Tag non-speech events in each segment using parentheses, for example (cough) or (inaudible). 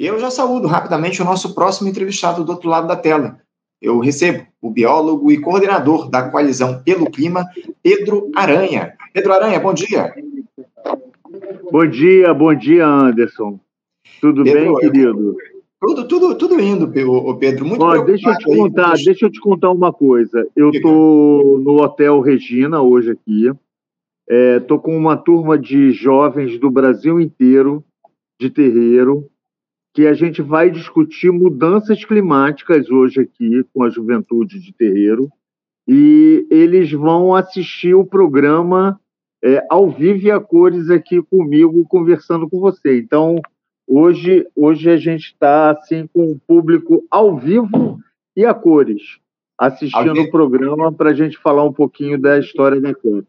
Eu já saúdo rapidamente o nosso próximo entrevistado do outro lado da tela. Eu recebo o biólogo e coordenador da coalizão Pelo Clima, Pedro Aranha. Pedro Aranha, bom dia. Bom dia, bom dia, Anderson. Tudo Pedro, bem, querido? Tudo, tudo, tudo indo, Pedro. Muito Ó, deixa eu te contar, aí, deixa eu te contar uma coisa. Eu estou no Hotel Regina hoje aqui. Estou é, com uma turma de jovens do Brasil inteiro, de terreiro, que a gente vai discutir mudanças climáticas hoje aqui com a juventude de terreiro. E eles vão assistir o programa é, ao vivo e a cores aqui comigo, conversando com você. Então, Hoje, hoje a gente está assim com o público ao vivo e a cores, assistindo o programa para a gente falar um pouquinho da história da Copa.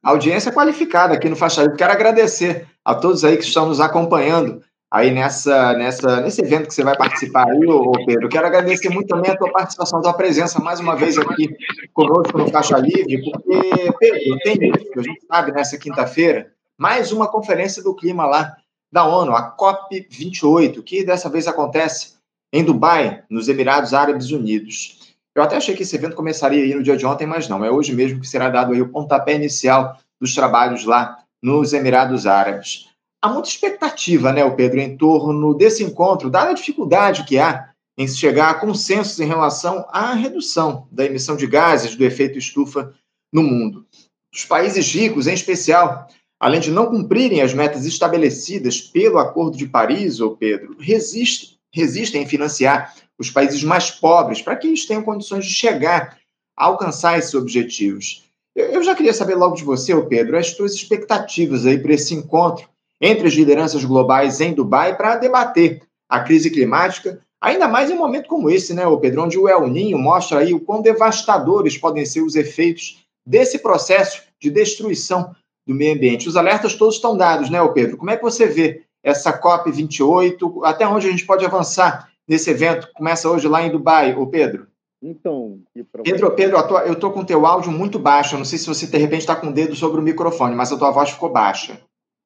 Audiência qualificada aqui no Faixa Livre. Quero agradecer a todos aí que estão nos acompanhando aí nessa, nessa, nesse evento que você vai participar aí, ô Pedro. Quero agradecer muito também a tua participação, a tua presença mais uma vez aqui conosco no Faixa Livre, porque, Pedro, tem a gente sabe, nessa quinta-feira, mais uma conferência do clima lá da ONU, a COP28, que dessa vez acontece em Dubai, nos Emirados Árabes Unidos. Eu até achei que esse evento começaria aí no dia de ontem, mas não, é hoje mesmo que será dado aí o pontapé inicial dos trabalhos lá nos Emirados Árabes. Há muita expectativa, né, o Pedro, em torno desse encontro, dada a dificuldade que há em se chegar a consensos em relação à redução da emissão de gases do efeito estufa no mundo. Os países ricos, em especial, além de não cumprirem as metas estabelecidas pelo Acordo de Paris, ou Pedro, resistem, resistem em financiar os países mais pobres para que eles tenham condições de chegar a alcançar esses objetivos. Eu já queria saber logo de você, Pedro, as suas expectativas aí para esse encontro entre as lideranças globais em Dubai para debater a crise climática, ainda mais em um momento como esse, né, ô Pedro, onde o El Ninho mostra aí o quão devastadores podem ser os efeitos desse processo de destruição do meio ambiente. Os alertas todos estão dados, né, Pedro? Como é que você vê essa COP28? Até onde a gente pode avançar nesse evento? Começa hoje lá em Dubai, ô Pedro. Então, Pedro, Pedro, eu estou com o teu áudio muito baixo. Eu não sei se você de repente está com o dedo sobre o microfone, mas a tua voz ficou baixa.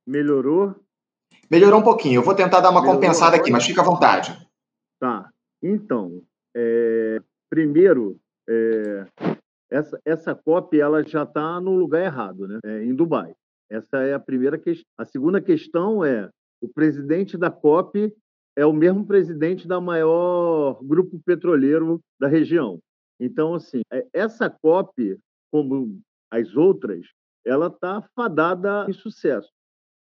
Melhorou? Melhorou um pouquinho. Eu vou tentar dar uma Melhorou compensada aqui, mas fica à vontade. Tá. Então, é... primeiro, é essa, essa COP ela já está no lugar errado, né? É, em Dubai. Essa é a primeira questão. A segunda questão é o presidente da COP é o mesmo presidente da maior grupo petroleiro da região. Então, assim, é, essa COP, como as outras, ela está fadada em sucesso.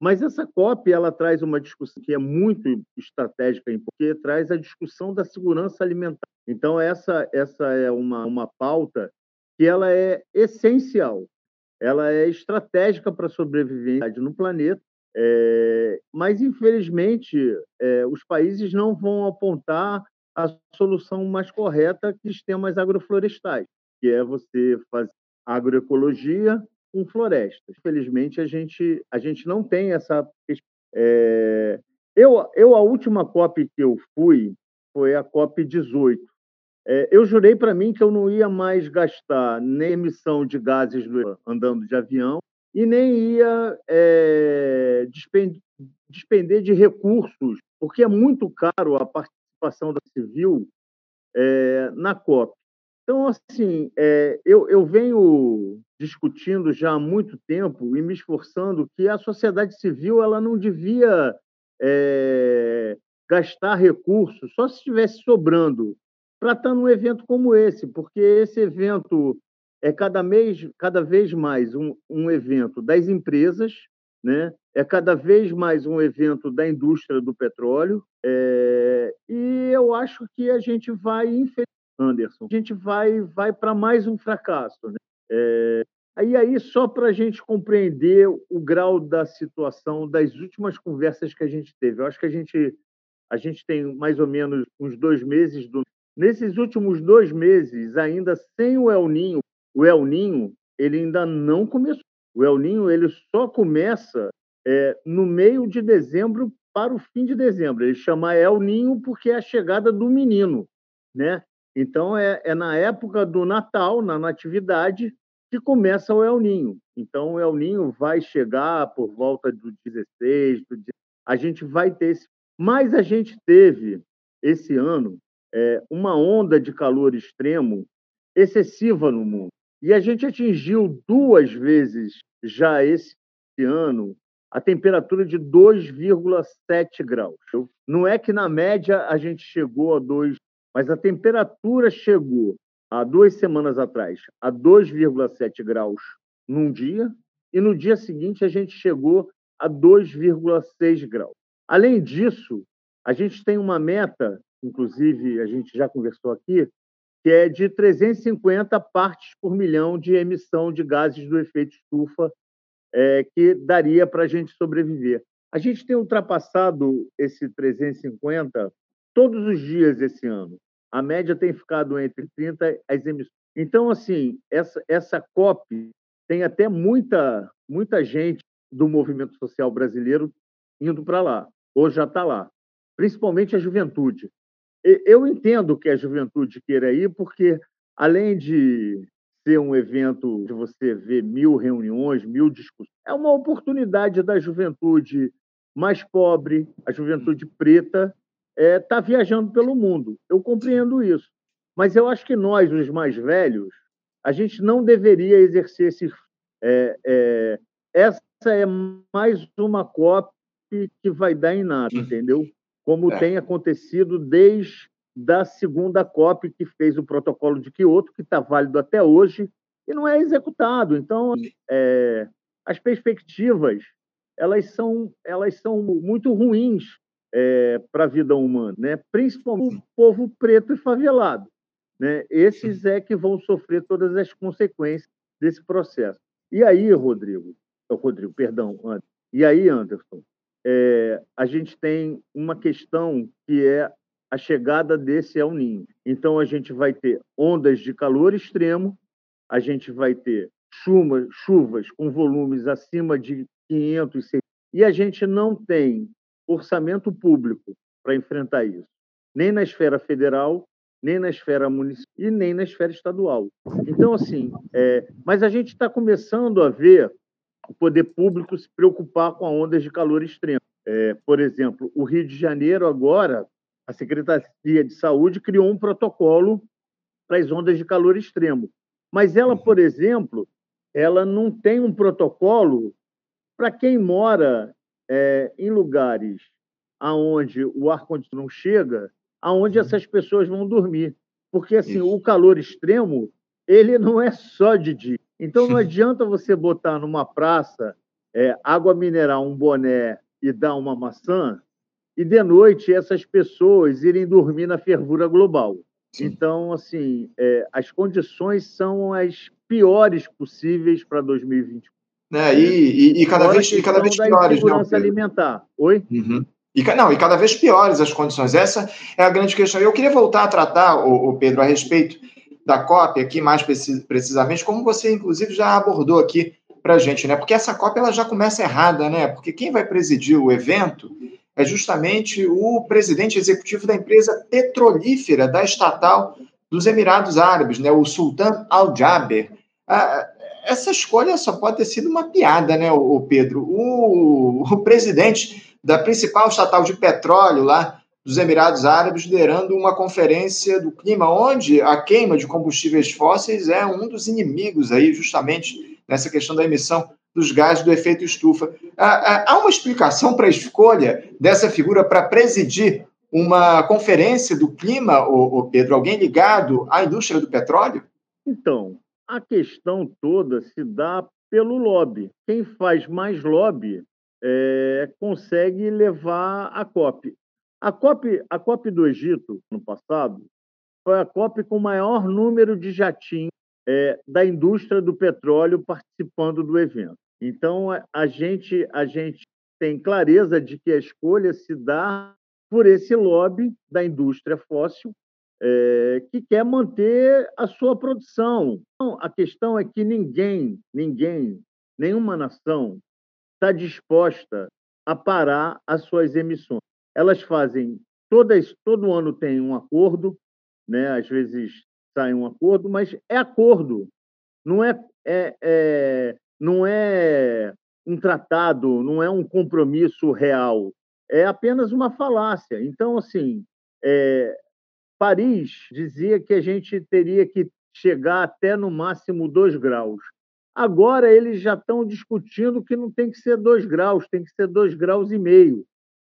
Mas essa COP ela traz uma discussão que é muito estratégica, porque traz a discussão da segurança alimentar. Então, essa, essa é uma, uma pauta que ela é essencial, ela é estratégica para a sobrevivência no planeta, é, mas infelizmente é, os países não vão apontar a solução mais correta que sistemas agroflorestais, que é você fazer agroecologia com florestas. Infelizmente a gente a gente não tem essa é, eu eu a última COP que eu fui foi a COP 18 é, eu jurei para mim que eu não ia mais gastar nem emissão de gases andando de avião e nem ia é, despender de recursos, porque é muito caro a participação da civil é, na COP. Então, assim, é, eu, eu venho discutindo já há muito tempo e me esforçando que a sociedade civil ela não devia é, gastar recursos só se estivesse sobrando para estar num evento como esse, porque esse evento é cada, mês, cada vez mais um, um evento das empresas, né? é cada vez mais um evento da indústria do petróleo, é... e eu acho que a gente vai, infelizmente, Anderson, a gente vai, vai para mais um fracasso. Né? É... E aí, só para a gente compreender o grau da situação das últimas conversas que a gente teve, eu acho que a gente, a gente tem mais ou menos uns dois meses do Nesses últimos dois meses, ainda sem o El Ninho, o El Ninho ele ainda não começou. O El Ninho ele só começa é, no meio de dezembro para o fim de dezembro. Ele chama El Ninho porque é a chegada do menino, né? Então é, é na época do Natal, na natividade, que começa o El Ninho. Então o El Ninho vai chegar por volta do 16, do... a gente vai ter esse Mas a gente teve, esse ano, é, uma onda de calor extremo excessiva no mundo. E a gente atingiu duas vezes já esse ano a temperatura de 2,7 graus. Não é que na média a gente chegou a 2, mas a temperatura chegou há duas semanas atrás a 2,7 graus num dia e no dia seguinte a gente chegou a 2,6 graus. Além disso, a gente tem uma meta, inclusive a gente já conversou aqui, que é de 350 partes por milhão de emissão de gases do efeito estufa é, que daria para a gente sobreviver. A gente tem ultrapassado esse 350 todos os dias esse ano. A média tem ficado entre 30 as emissões. Então, assim, essa, essa COP tem até muita, muita gente do movimento social brasileiro indo para lá, ou já está lá, principalmente a juventude. Eu entendo que a juventude queira ir, porque além de ser um evento de você ver mil reuniões, mil discussões, é uma oportunidade da juventude mais pobre, a juventude preta, está é, tá viajando pelo mundo. Eu compreendo isso. Mas eu acho que nós, os mais velhos, a gente não deveria exercer esse. É, é, essa é mais uma COP que vai dar em nada, uhum. entendeu? Como é. tem acontecido desde da segunda COP que fez o protocolo de Quioto, que está válido até hoje e não é executado. Então, é, as perspectivas elas são elas são muito ruins é, para a vida humana, né? Principalmente o povo preto e favelado, né? Esses é que vão sofrer todas as consequências desse processo. E aí, Rodrigo, Rodrigo, perdão, Anderson, e aí, Anderson, é, a gente tem uma questão que é a chegada desse El Ninho. Então, a gente vai ter ondas de calor extremo, a gente vai ter chuva, chuvas com volumes acima de 500, 600, e a gente não tem orçamento público para enfrentar isso, nem na esfera federal, nem na esfera municipal e nem na esfera estadual. Então, assim, é, mas a gente está começando a ver o poder público se preocupar com a ondas de calor extremo. É, por exemplo, o Rio de Janeiro agora, a Secretaria de Saúde criou um protocolo para as ondas de calor extremo. Mas ela, por exemplo, ela não tem um protocolo para quem mora é, em lugares aonde o ar condicionado não chega, aonde essas pessoas vão dormir, porque assim Isso. o calor extremo ele não é só de dia. Então não adianta você botar numa praça é, água mineral, um boné e dar uma maçã, e de noite essas pessoas irem dormir na fervura global. Sim. Então, assim, é, as condições são as piores possíveis para 2020. Né? E, e, e, cada vez, e cada vez piores. Não, alimentar. Oi? Uhum. E, não, e cada vez piores as condições. Essa é a grande questão. Eu queria voltar a tratar, o, o Pedro, a respeito da cópia aqui mais precisamente, como você inclusive já abordou aqui para a gente, né? Porque essa cópia ela já começa errada, né? Porque quem vai presidir o evento é justamente o presidente executivo da empresa petrolífera da estatal dos Emirados Árabes, né? O Sultan Al Jaber. Ah, essa escolha só pode ter sido uma piada, né, o Pedro? O, o presidente da principal estatal de petróleo lá dos Emirados Árabes liderando uma conferência do clima, onde a queima de combustíveis fósseis é um dos inimigos aí, justamente nessa questão da emissão dos gases do efeito estufa. Há uma explicação para a escolha dessa figura para presidir uma conferência do clima, o Pedro? Alguém ligado à indústria do petróleo? Então, a questão toda se dá pelo lobby. Quem faz mais lobby é, consegue levar a COP. A COP, a COP do Egito, no passado, foi a COP com o maior número de jatinhos é, da indústria do petróleo participando do evento. Então, a gente, a gente tem clareza de que a escolha se dá por esse lobby da indústria fóssil é, que quer manter a sua produção. Então, a questão é que ninguém, ninguém, nenhuma nação está disposta a parar as suas emissões elas fazem todas todo ano tem um acordo, né? Às vezes sai um acordo, mas é acordo, não é, é, é não é um tratado, não é um compromisso real. é apenas uma falácia. Então, assim, é, Paris dizia que a gente teria que chegar até no máximo 2 graus. Agora eles já estão discutindo que não tem que ser 2 graus, tem que ser 2 graus e meio.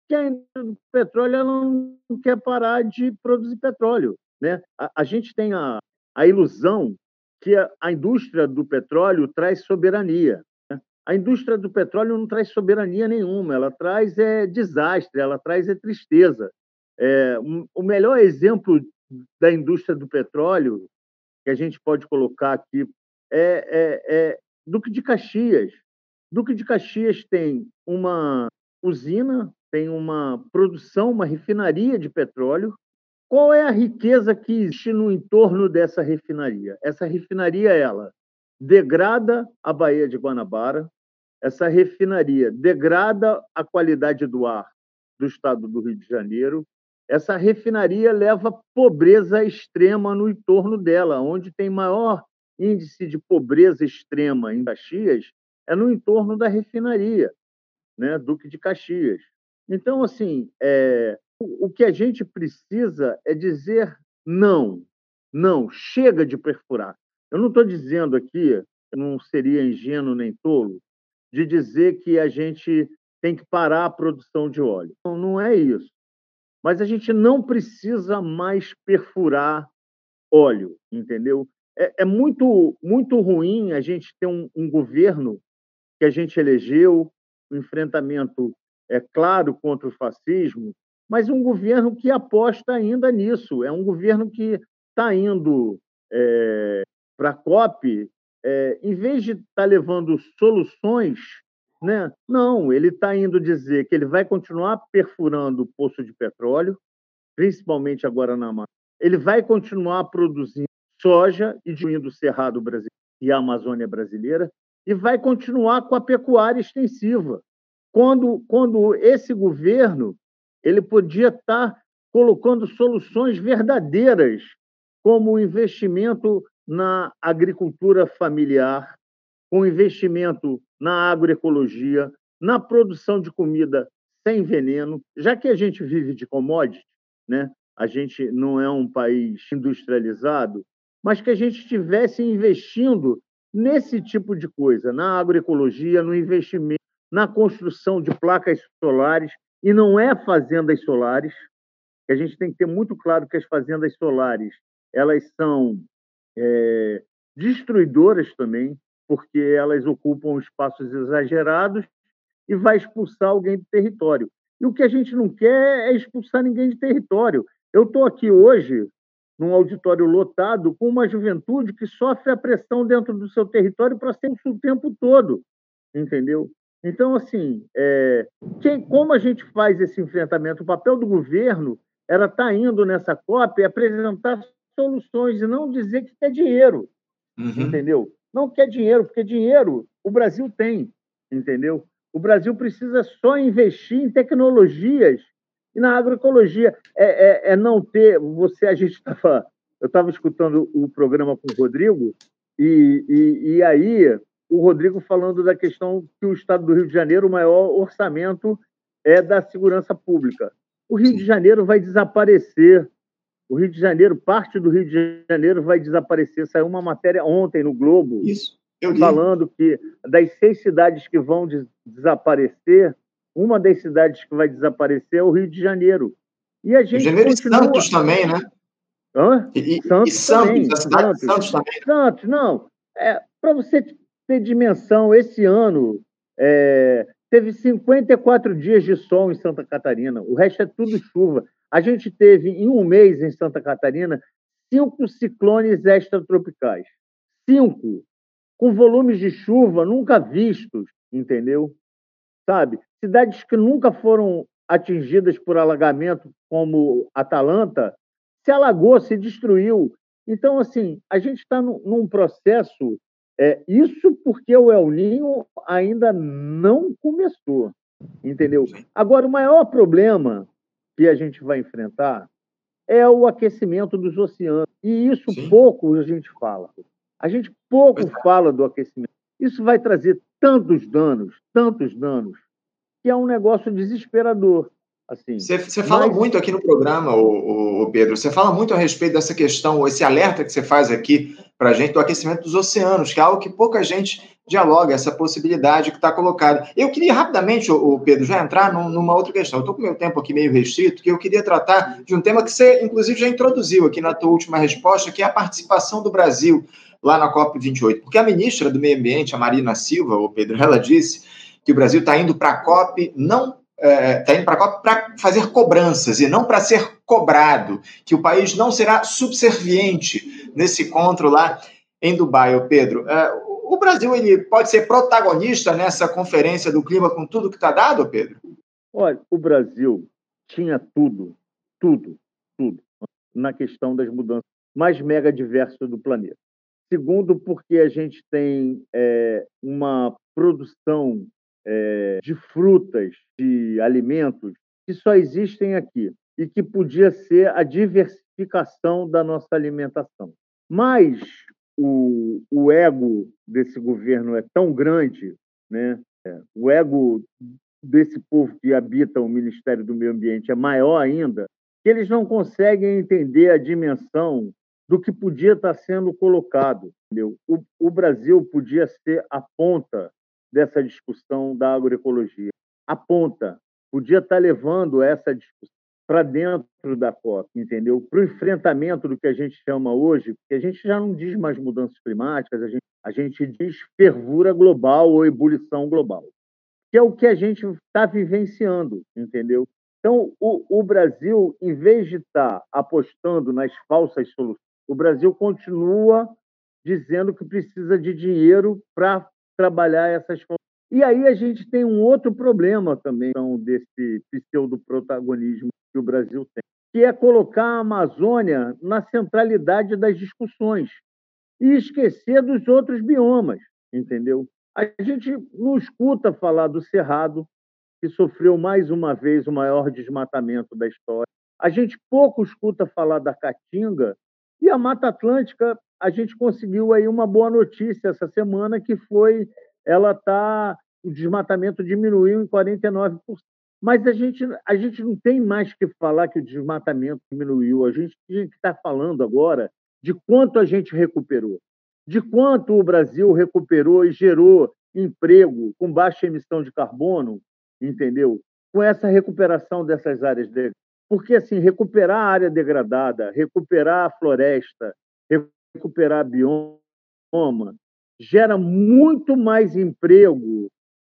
Que a indústria do petróleo não quer parar de produzir petróleo. Né? A, a gente tem a, a ilusão que a, a, indústria do petróleo traz soberania. Né? A indústria do petróleo não traz soberania nenhuma, ela traz é, desastre, ela traz é, tristeza. É, um, o melhor exemplo da indústria do petróleo que a gente pode colocar aqui é, é, é Duque de Caxias. Duque de Caxias tem uma usina, tem uma produção, uma refinaria de petróleo. Qual é a riqueza que existe no entorno dessa refinaria? Essa refinaria, ela degrada a Baía de Guanabara, essa refinaria degrada a qualidade do ar do estado do Rio de Janeiro, essa refinaria leva pobreza extrema no entorno dela, onde tem maior índice de pobreza extrema em Caxias é no entorno da refinaria, né, Duque de Caxias. Então, assim, é, o que a gente precisa é dizer não, não, chega de perfurar. Eu não estou dizendo aqui, não seria ingênuo nem tolo, de dizer que a gente tem que parar a produção de óleo. Não é isso mas a gente não precisa mais perfurar óleo, entendeu? É, é muito, muito ruim a gente ter um, um governo que a gente elegeu, um enfrentamento, é claro, contra o fascismo, mas um governo que aposta ainda nisso. É um governo que está indo é, para a COP, é, em vez de estar tá levando soluções né? Não, ele está indo dizer que ele vai continuar perfurando o poço de petróleo, principalmente agora na Amazônia. Ele vai continuar produzindo soja e destruindo o Cerrado brasileiro e a Amazônia brasileira, e vai continuar com a pecuária extensiva. Quando, quando esse governo ele podia estar tá colocando soluções verdadeiras, como o investimento na agricultura familiar, com investimento na agroecologia, na produção de comida sem veneno, já que a gente vive de commodity, né? a gente não é um país industrializado, mas que a gente estivesse investindo nesse tipo de coisa, na agroecologia, no investimento, na construção de placas solares, e não é fazendas solares, que a gente tem que ter muito claro que as fazendas solares elas são é, destruidoras também, porque elas ocupam espaços exagerados e vai expulsar alguém do território. E o que a gente não quer é expulsar ninguém de território. Eu estou aqui hoje num auditório lotado com uma juventude que sofre a pressão dentro do seu território para ser o tempo todo, entendeu? Então, assim, é, quem, como a gente faz esse enfrentamento? O papel do governo era estar tá indo nessa COP e apresentar soluções e não dizer que quer dinheiro, uhum. entendeu? Não quer dinheiro, porque dinheiro o Brasil tem, entendeu? O Brasil precisa só investir em tecnologias e na agroecologia. É, é, é não ter. Você, a gente estava. Eu estava escutando o programa com o Rodrigo, e, e, e aí o Rodrigo falando da questão que o Estado do Rio de Janeiro, o maior orçamento é da segurança pública. O Rio de Janeiro vai desaparecer o Rio de Janeiro, parte do Rio de Janeiro vai desaparecer. Saiu uma matéria ontem no Globo Isso, falando que das seis cidades que vão des desaparecer, uma das cidades que vai desaparecer é o Rio de Janeiro. E a gente Janeiro continua... e Santos também, né? Hã? E, Santos, e Santos também. a cidade Santos, de Santos também. Santos, não. É, Para você ter dimensão, esse ano é, teve 54 dias de sol em Santa Catarina. O resto é tudo chuva. A gente teve, em um mês, em Santa Catarina, cinco ciclones extratropicais. Cinco. Com volumes de chuva nunca vistos, entendeu? Sabe? Cidades que nunca foram atingidas por alagamento, como Atalanta, se alagou, se destruiu. Então, assim, a gente está num processo. É, isso porque o El Ninho ainda não começou, entendeu? Agora, o maior problema que a gente vai enfrentar é o aquecimento dos oceanos. E isso Sim. pouco a gente fala. A gente pouco é. fala do aquecimento. Isso vai trazer tantos danos, tantos danos, que é um negócio desesperador. Assim, você, você fala mas... muito aqui no programa, o, o, Pedro, você fala muito a respeito dessa questão, esse alerta que você faz aqui para a gente do aquecimento dos oceanos, que é algo que pouca gente dialoga, essa possibilidade que está colocada. Eu queria rapidamente, o Pedro, já entrar num, numa outra questão. Estou com meu tempo aqui meio restrito, que eu queria tratar de um tema que você, inclusive, já introduziu aqui na tua última resposta, que é a participação do Brasil lá na COP28. Porque a ministra do Meio Ambiente, a Marina Silva, o Pedro, ela disse que o Brasil está indo para a COP não está é, tá indo para a COP para fazer cobranças e não para ser cobrado, que o país não será subserviente nesse encontro lá em Dubai, Pedro. É, o Brasil ele pode ser protagonista nessa conferência do clima com tudo que está dado, Pedro? Olha, o Brasil tinha tudo, tudo, tudo na questão das mudanças mais mega diversas do planeta. Segundo, porque a gente tem é, uma produção é, de frutas, de alimentos, que só existem aqui e que podia ser a diversificação da nossa alimentação. Mas o, o ego desse governo é tão grande, né? É, o ego desse povo que habita o Ministério do Meio Ambiente é maior ainda, que eles não conseguem entender a dimensão do que podia estar sendo colocado. O, o Brasil podia ser a ponta dessa discussão da agroecologia. A ponta podia estar levando essa discussão para dentro da COP, entendeu? Para o enfrentamento do que a gente chama hoje, porque a gente já não diz mais mudanças climáticas, a gente, a gente diz fervura global ou ebulição global, que é o que a gente está vivenciando, entendeu? Então, o, o, Brasil, em vez de estar apostando nas falsas soluções, o Brasil continua dizendo que precisa de dinheiro para trabalhar essas e aí a gente tem um outro problema também então, desse pseudo-protagonismo que o Brasil tem, que é colocar a Amazônia na centralidade das discussões e esquecer dos outros biomas, entendeu? A gente não escuta falar do Cerrado, que sofreu mais uma vez o maior desmatamento da história. A gente pouco escuta falar da Caatinga e a Mata Atlântica, a gente conseguiu aí uma boa notícia essa semana, que foi ela tá o desmatamento diminuiu em 49%. Mas a gente, a gente não tem mais que falar que o desmatamento diminuiu. A gente tem que estar falando agora de quanto a gente recuperou, de quanto o Brasil recuperou e gerou emprego com baixa emissão de carbono, entendeu? Com essa recuperação dessas áreas de... porque assim recuperar a área degradada, recuperar a floresta, recuperar a bioma, gera muito mais emprego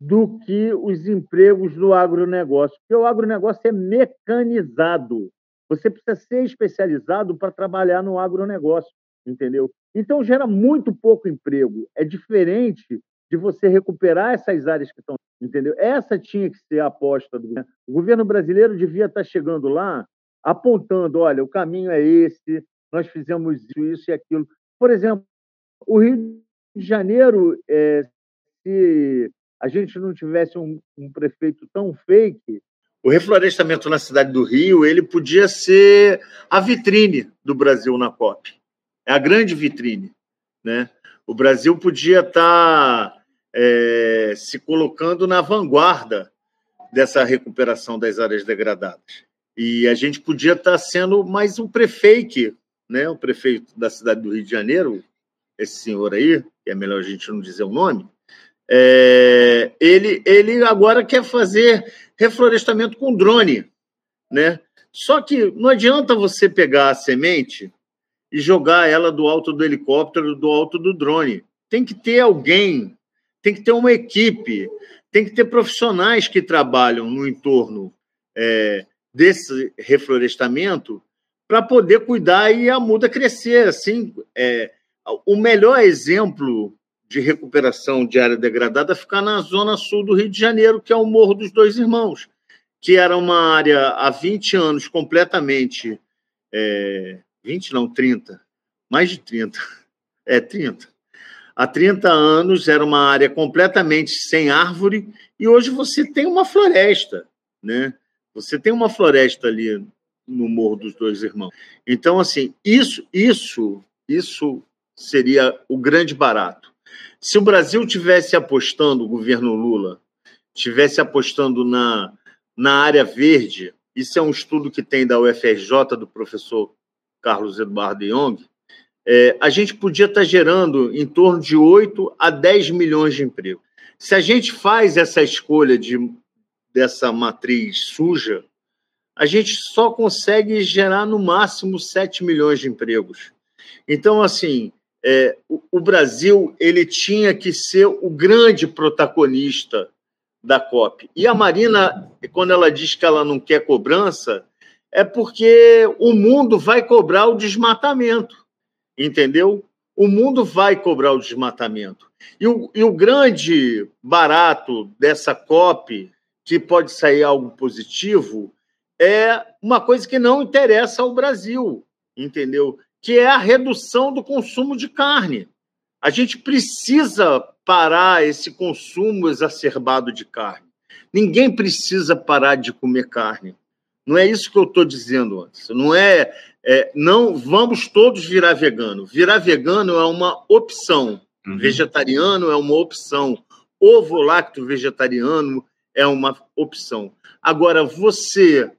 do que os empregos do agronegócio, porque o agronegócio é mecanizado. Você precisa ser especializado para trabalhar no agronegócio, entendeu? Então gera muito pouco emprego. É diferente de você recuperar essas áreas que estão, entendeu? Essa tinha que ser a aposta do governo. O governo brasileiro devia estar chegando lá apontando, olha, o caminho é esse, nós fizemos isso, isso e aquilo. Por exemplo, o Rio de Janeiro, é, se a gente não tivesse um, um prefeito tão fake, o reflorestamento na cidade do Rio ele podia ser a vitrine do Brasil na COP. É a grande vitrine. Né? O Brasil podia estar tá, é, se colocando na vanguarda dessa recuperação das áreas degradadas. E a gente podia estar tá sendo mais um prefeito, né? o prefeito da cidade do Rio de Janeiro, esse senhor aí, que é melhor a gente não dizer o nome, é, ele, ele agora quer fazer reflorestamento com drone, né? Só que não adianta você pegar a semente e jogar ela do alto do helicóptero, do alto do drone. Tem que ter alguém, tem que ter uma equipe, tem que ter profissionais que trabalham no entorno é, desse reflorestamento para poder cuidar e a muda crescer. Assim, é, o melhor exemplo de recuperação de área degradada ficar na zona sul do Rio de Janeiro, que é o Morro dos Dois Irmãos, que era uma área há 20 anos completamente. É, 20 não, 30. Mais de 30. (laughs) É 30. Há 30 anos era uma área completamente sem árvore e hoje você tem uma floresta, né? Você tem uma floresta ali no Morro dos Dois Irmãos. Então, assim, isso, isso, isso seria o grande barato. Se o Brasil tivesse apostando, o governo Lula tivesse apostando na, na área verde, isso é um estudo que tem da UFRJ, do professor Carlos Eduardo Young, é, a gente podia estar gerando em torno de 8 a 10 milhões de empregos. Se a gente faz essa escolha de, dessa matriz suja, a gente só consegue gerar no máximo 7 milhões de empregos. Então, assim, é, o, o Brasil ele tinha que ser o grande protagonista da COP. E a Marina, quando ela diz que ela não quer cobrança, é porque o mundo vai cobrar o desmatamento, entendeu? O mundo vai cobrar o desmatamento. E o, e o grande barato dessa COP, que pode sair algo positivo, é uma coisa que não interessa ao Brasil, entendeu? Que é a redução do consumo de carne. A gente precisa parar esse consumo exacerbado de carne. Ninguém precisa parar de comer carne. Não é isso que eu estou dizendo antes. Não é, é, não vamos todos virar vegano. Virar vegano é uma opção. Uhum. Vegetariano é uma opção. Ovo lácteo vegetariano é uma opção. Agora, você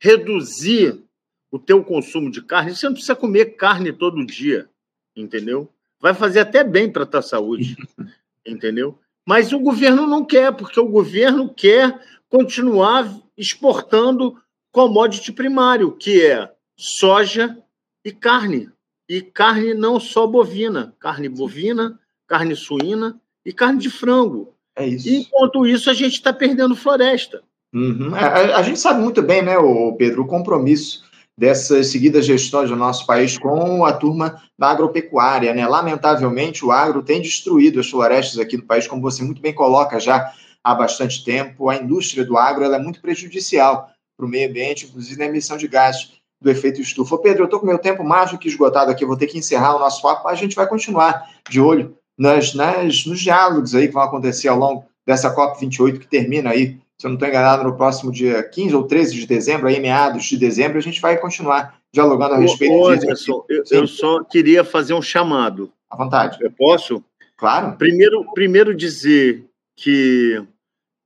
reduzir o teu consumo de carne, você não precisa comer carne todo dia, entendeu? Vai fazer até bem para a tua saúde, (laughs) entendeu? Mas o governo não quer, porque o governo quer continuar exportando commodity primário, que é soja e carne. E carne não só bovina, carne bovina, carne suína e carne de frango. É isso. E, enquanto isso, a gente está perdendo floresta. Uhum. A, a, a, gente sabe muito bem, né, o Pedro, o compromisso dessas seguidas gestões do nosso país com a turma da agropecuária, né? Lamentavelmente, o agro tem destruído as florestas aqui no país, como você muito bem coloca já há bastante tempo. A indústria do agro é muito prejudicial para o meio ambiente, inclusive na emissão de gases do efeito estufa. Pedro, eu estou com meu tempo mais do que esgotado aqui, vou ter que encerrar o nosso papo, a gente vai continuar de olho nas, nas, nos diálogos aí que vão acontecer ao longo dessa COP28 que termina aí se eu não estou enganado, no próximo dia 15 ou 13 de dezembro, aí meados de dezembro, a gente vai continuar dialogando a respeito Ô, disso. eu, eu, só queria fazer um chamado. À vontade. Eu posso? Claro. Primeiro, primeiro dizer que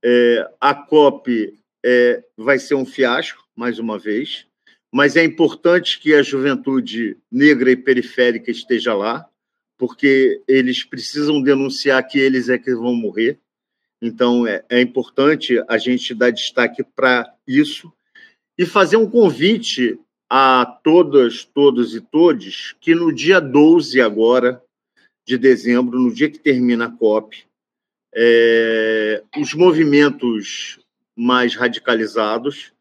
é, a COP é, vai ser um fiasco, mais uma vez, mas é importante que a juventude negra e periférica esteja lá, porque eles precisam denunciar que eles é que vão morrer. Então, é, é importante a gente dar destaque para isso e fazer um convite a todas, todos e todes que no dia 12 agora de dezembro, no dia que termina a COP, é, os movimentos mais radicalizados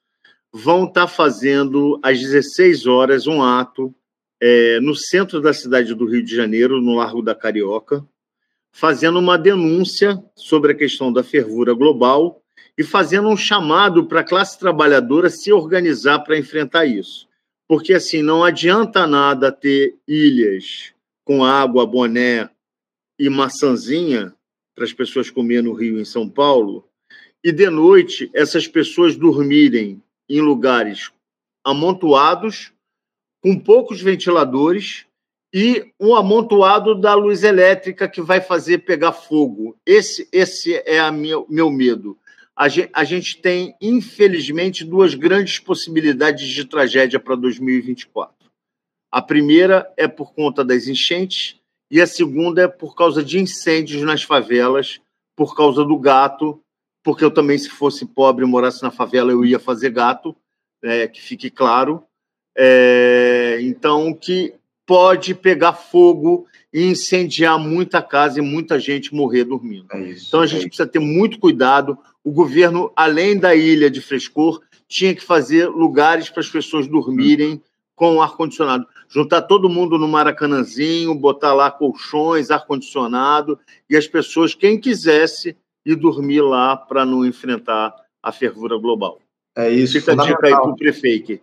vão estar tá fazendo às 16 horas um ato é, no centro da cidade do Rio de Janeiro, no Largo da Carioca, fazendo uma denúncia sobre a questão da fervura global e fazendo um chamado para a classe trabalhadora se organizar para enfrentar isso. Porque, assim, não adianta nada ter ilhas com água, boné e maçãzinha para as pessoas comer no Rio, em São Paulo, e de noite essas pessoas dormirem em lugares amontoados, com poucos ventiladores e um amontoado da luz elétrica que vai fazer pegar fogo. Esse, esse é o meu, meu medo. A gente, a gente tem, infelizmente, duas grandes possibilidades de tragédia para 2024. A primeira é por conta das enchentes e a segunda é por causa de incêndios nas favelas, por causa do gato, porque eu também, se fosse pobre e morasse na favela, eu ia fazer gato, é, que fique claro. É, então, que pode pegar fogo e incendiar muita casa e muita gente morrer dormindo. É isso, então a gente é precisa ter muito cuidado. O governo, além da ilha de frescor, tinha que fazer lugares para as pessoas dormirem hum. com ar-condicionado. Juntar todo mundo no Maracanãzinho, botar lá colchões, ar-condicionado, e as pessoas, quem quisesse, ir dormir lá para não enfrentar a fervura global. É isso. Fica a dica aí para o prefeito.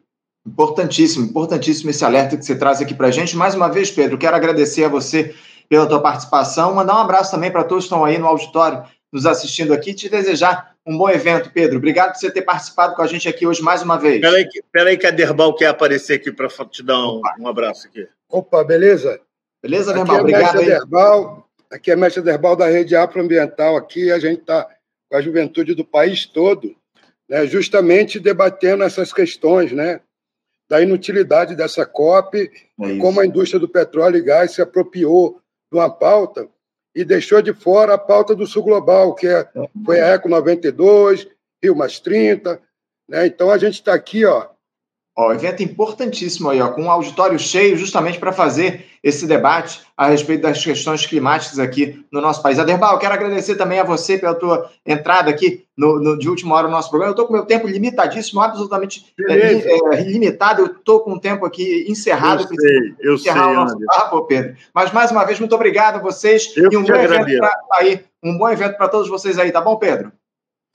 Importantíssimo, importantíssimo esse alerta que você traz aqui para a gente. Mais uma vez, Pedro, quero agradecer a você pela tua participação, mandar um abraço também para todos que estão aí no auditório nos assistindo aqui, te desejar um bom evento, Pedro. Obrigado por você ter participado com a gente aqui hoje mais uma vez. Peraí, peraí que a Derbal quer aparecer aqui para te dar um, um, abraço aqui. Opa, beleza? Beleza, Derbal? Aqui é Obrigado. Derbal, aqui é mestre Derbal da Rede Afroambiental. Aqui a gente está com a juventude do país todo né, justamente debatendo essas questões né, da inutilidade dessa COP é e como a indústria do petróleo e gás se apropriou de uma pauta e deixou de fora a pauta do Sul Global, que é, foi a ECO 92, Rio Mais 30. Né? Então, a gente está aqui ó, Ó, evento importantíssimo aí, ó, com um auditório cheio, justamente para fazer esse debate a respeito das questões climáticas aqui no nosso país. Aderbal, eu quero agradecer também a você pela tua entrada aqui no, no de última hora no nosso programa. Eu estou com meu tempo limitadíssimo, absolutamente é, é, limitado. Eu estou com o tempo aqui encerrado. Eu sei, eu encerrar sei, o nosso papo, Pedro. Mas, mais uma vez, muito obrigado a vocês. Eu e um bom evento pra, aí, um bom evento para todos vocês aí, tá bom, Pedro?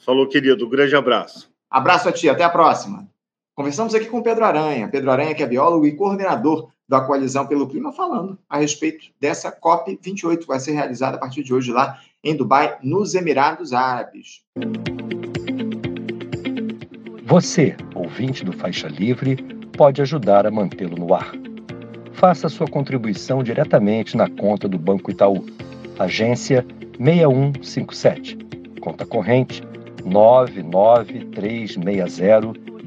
Falou, querido. Um grande abraço. Abraço a ti, até a próxima. Conversamos aqui com Pedro Aranha, Pedro Aranha, que é biólogo e coordenador da Coalizão pelo Clima, falando a respeito dessa COP28 que vai ser realizada a partir de hoje lá em Dubai, nos Emirados Árabes. Você, ouvinte do Faixa Livre, pode ajudar a mantê-lo no ar. Faça sua contribuição diretamente na conta do Banco Itaú, agência 6157, conta corrente 99360